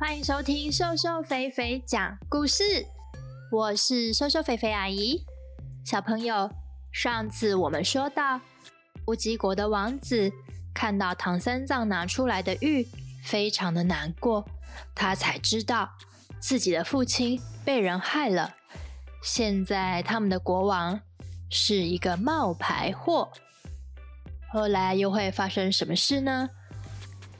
欢迎收听瘦瘦肥肥讲故事，我是瘦瘦肥肥阿姨。小朋友，上次我们说到乌鸡国的王子看到唐三藏拿出来的玉，非常的难过，他才知道自己的父亲被人害了。现在他们的国王是一个冒牌货，后来又会发生什么事呢？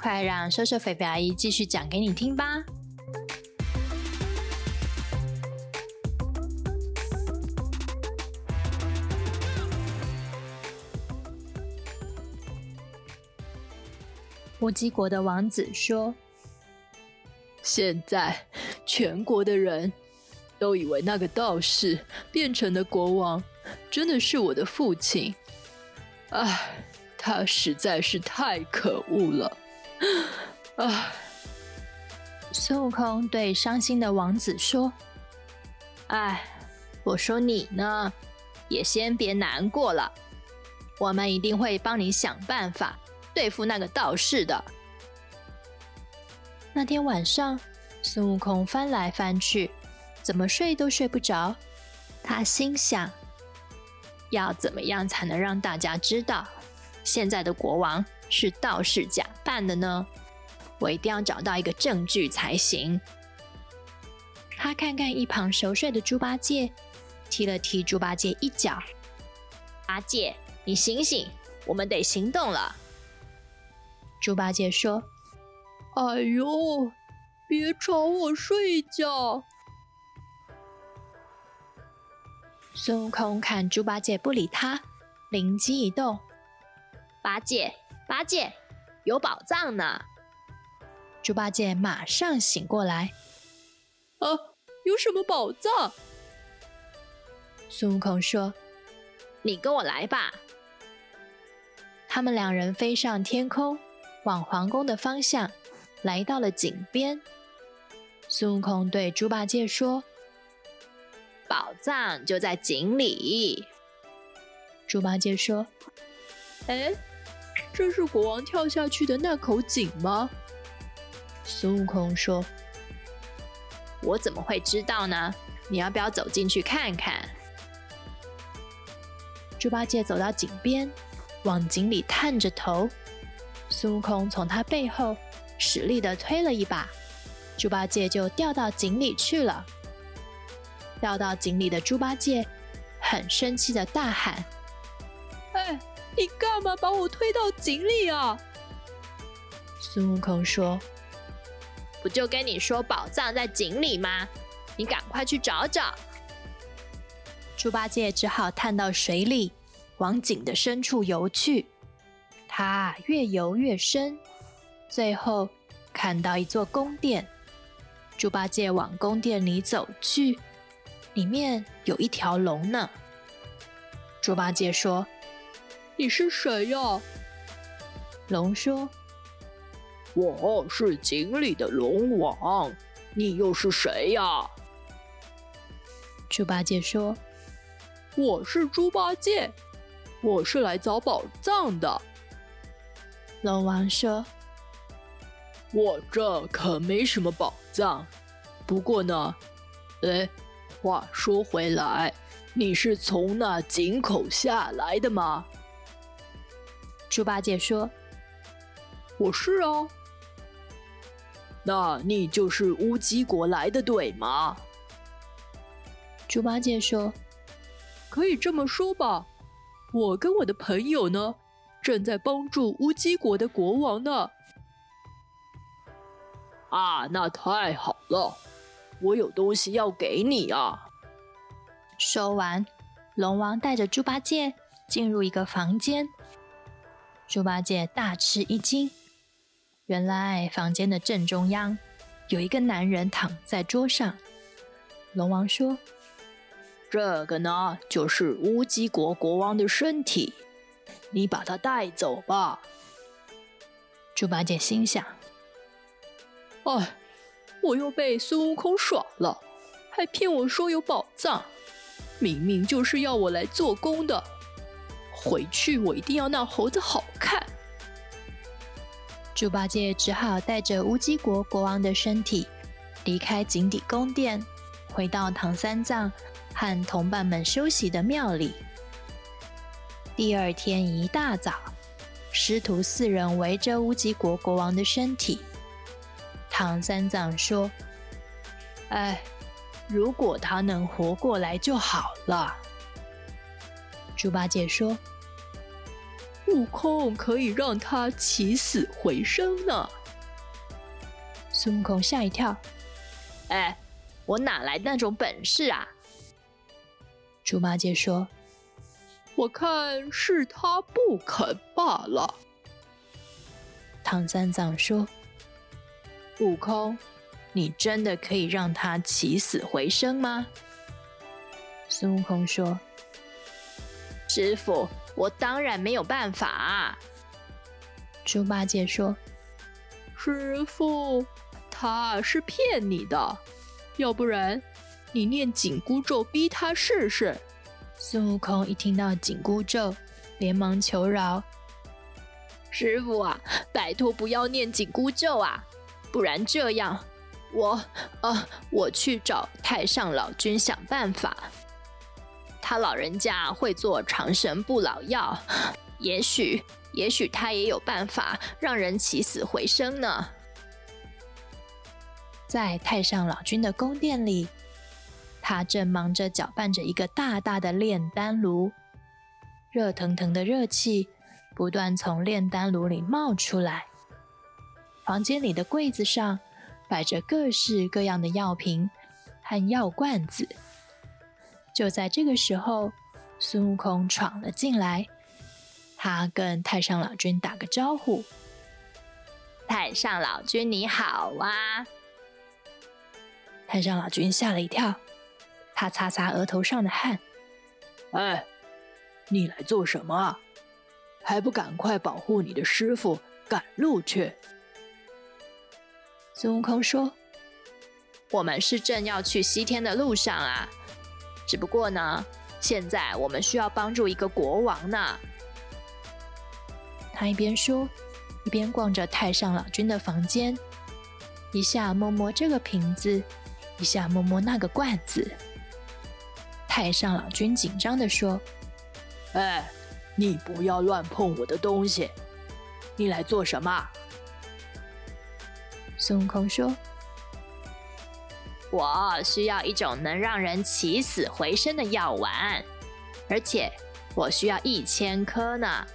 快让瘦瘦肥肥阿姨继续讲给你听吧。乌鸡国的王子说：“现在全国的人都以为那个道士变成的国王真的是我的父亲。唉，他实在是太可恶了。”啊！孙悟空对伤心的王子说：“哎，我说你呢，也先别难过了，我们一定会帮你想办法对付那个道士的。”那天晚上，孙悟空翻来翻去，怎么睡都睡不着。他心想：要怎么样才能让大家知道现在的国王是道士假扮的呢？我一定要找到一个证据才行。他看看一旁熟睡的猪八戒，踢了踢猪八戒一脚：“八戒，你醒醒，我们得行动了。”猪八戒说：“哎呦，别吵我睡觉。”孙悟空看猪八戒不理他，灵机一动：“八戒。”八戒，有宝藏呢！猪八戒马上醒过来。啊，有什么宝藏？孙悟空说：“你跟我来吧。”他们两人飞上天空，往皇宫的方向来到了井边。孙悟空对猪八戒说：“宝藏就在井里。”猪八戒说：“哎。”这是国王跳下去的那口井吗？孙悟空说：“我怎么会知道呢？你要不要走进去看看？”猪八戒走到井边，往井里探着头。孙悟空从他背后使力地推了一把，猪八戒就掉到井里去了。掉到井里的猪八戒很生气地大喊：“！”你干嘛把我推到井里啊？孙悟空说：“不就跟你说宝藏在井里吗？你赶快去找找。”猪八戒只好探到水里，往井的深处游去。他越游越深，最后看到一座宫殿。猪八戒往宫殿里走去，里面有一条龙呢。猪八戒说。你是谁呀？龙说：“我是井里的龙王，你又是谁呀？”猪八戒说：“我是猪八戒，我是来找宝藏的。”龙王说：“我这可没什么宝藏，不过呢，哎，话说回来，你是从那井口下来的吗？”猪八戒说：“我是啊，那你就是乌鸡国来的，对吗？”猪八戒说：“可以这么说吧，我跟我的朋友呢，正在帮助乌鸡国的国王呢。”啊，那太好了，我有东西要给你啊！说完，龙王带着猪八戒进入一个房间。猪八戒大吃一惊，原来房间的正中央有一个男人躺在桌上。龙王说：“这个呢，就是乌鸡国国王的身体，你把他带走吧。”猪八戒心想：“哎，我又被孙悟空耍了，还骗我说有宝藏，明明就是要我来做工的。”回去我一定要让猴子好看。猪八戒只好带着乌鸡国国王的身体离开井底宫殿，回到唐三藏和同伴们休息的庙里。第二天一大早，师徒四人围着乌鸡国国王的身体。唐三藏说：“哎，如果他能活过来就好了。”猪八戒说：“悟空可以让他起死回生呢。”孙悟空吓一跳：“哎，我哪来那种本事啊？”猪八戒说：“我看是他不肯罢了。”唐三藏说：“悟空，你真的可以让他起死回生吗？”孙悟空说。师傅，我当然没有办法。猪八戒说：“师傅，他是骗你的，要不然你念紧箍咒逼他试试。”孙悟空一听到紧箍咒，连忙求饶：“师傅啊，拜托不要念紧箍咒啊，不然这样，我……呃，我去找太上老君想办法。”他老人家会做长生不老药，也许，也许他也有办法让人起死回生呢。在太上老君的宫殿里，他正忙着搅拌着一个大大的炼丹炉，热腾腾的热气不断从炼丹炉里冒出来。房间里的柜子上摆着各式各样的药瓶和药罐子。就在这个时候，孙悟空闯了进来。他跟太上老君打个招呼：“太上老君你好啊！”太上老君吓了一跳，他擦擦额头上的汗：“哎，你来做什么啊？还不赶快保护你的师傅，赶路去！”孙悟空说：“我们是正要去西天的路上啊。”只不过呢，现在我们需要帮助一个国王呢。他一边说，一边逛着太上老君的房间，一下摸摸这个瓶子，一下摸摸那个罐子。太上老君紧张地说：“哎，你不要乱碰我的东西！你来做什么？”孙悟空说。我需要一种能让人起死回生的药丸，而且我需要一千颗呢。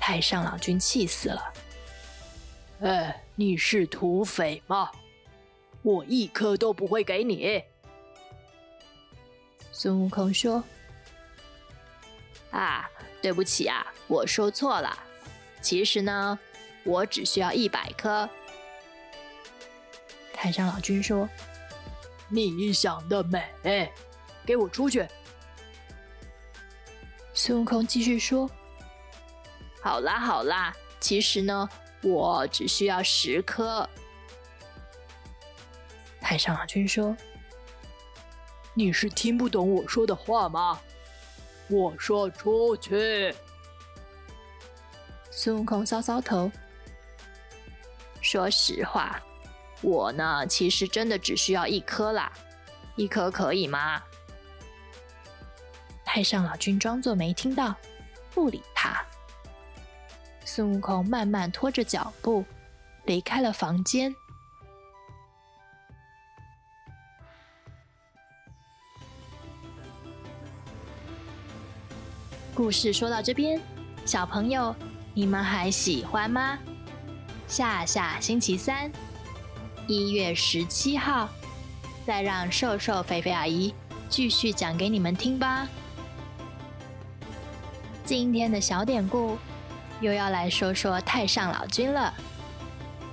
太上老君气死了！哎，你是土匪吗？我一颗都不会给你。孙悟空说：“啊，对不起啊，我说错了。其实呢，我只需要一百颗。”太上老君说：“你想得美，给我出去！”孙悟空继续说：“好啦好啦，其实呢，我只需要十颗。”太上老君说：“你是听不懂我说的话吗？我说出去。”孙悟空搔搔头，说实话。我呢，其实真的只需要一颗啦，一颗可以吗？太上老君装作没听到，不理他。孙悟空慢慢拖着脚步离开了房间。故事说到这边，小朋友，你们还喜欢吗？下下星期三。一月十七号，再让瘦瘦肥肥阿姨继续讲给你们听吧。今天的小典故又要来说说太上老君了。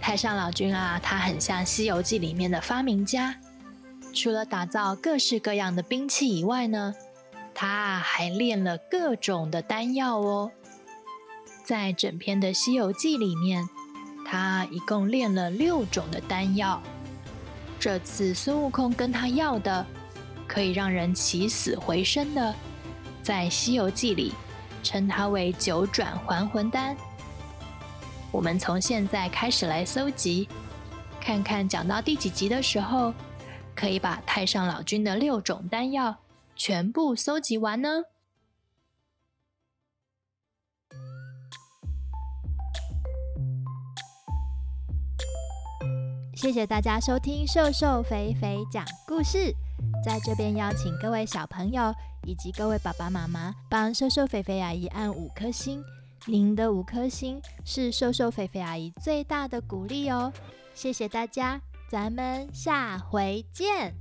太上老君啊，他很像《西游记》里面的发明家，除了打造各式各样的兵器以外呢，他还炼了各种的丹药哦。在整篇的《西游记》里面。他一共炼了六种的丹药，这次孙悟空跟他要的，可以让人起死回生的，在《西游记》里称它为九转还魂丹。我们从现在开始来搜集，看看讲到第几集的时候，可以把太上老君的六种丹药全部搜集完呢？谢谢大家收听瘦瘦肥肥讲故事，在这边邀请各位小朋友以及各位爸爸妈妈帮瘦瘦肥肥阿姨按五颗星，您的五颗星是瘦瘦肥肥阿姨最大的鼓励哦。谢谢大家，咱们下回见。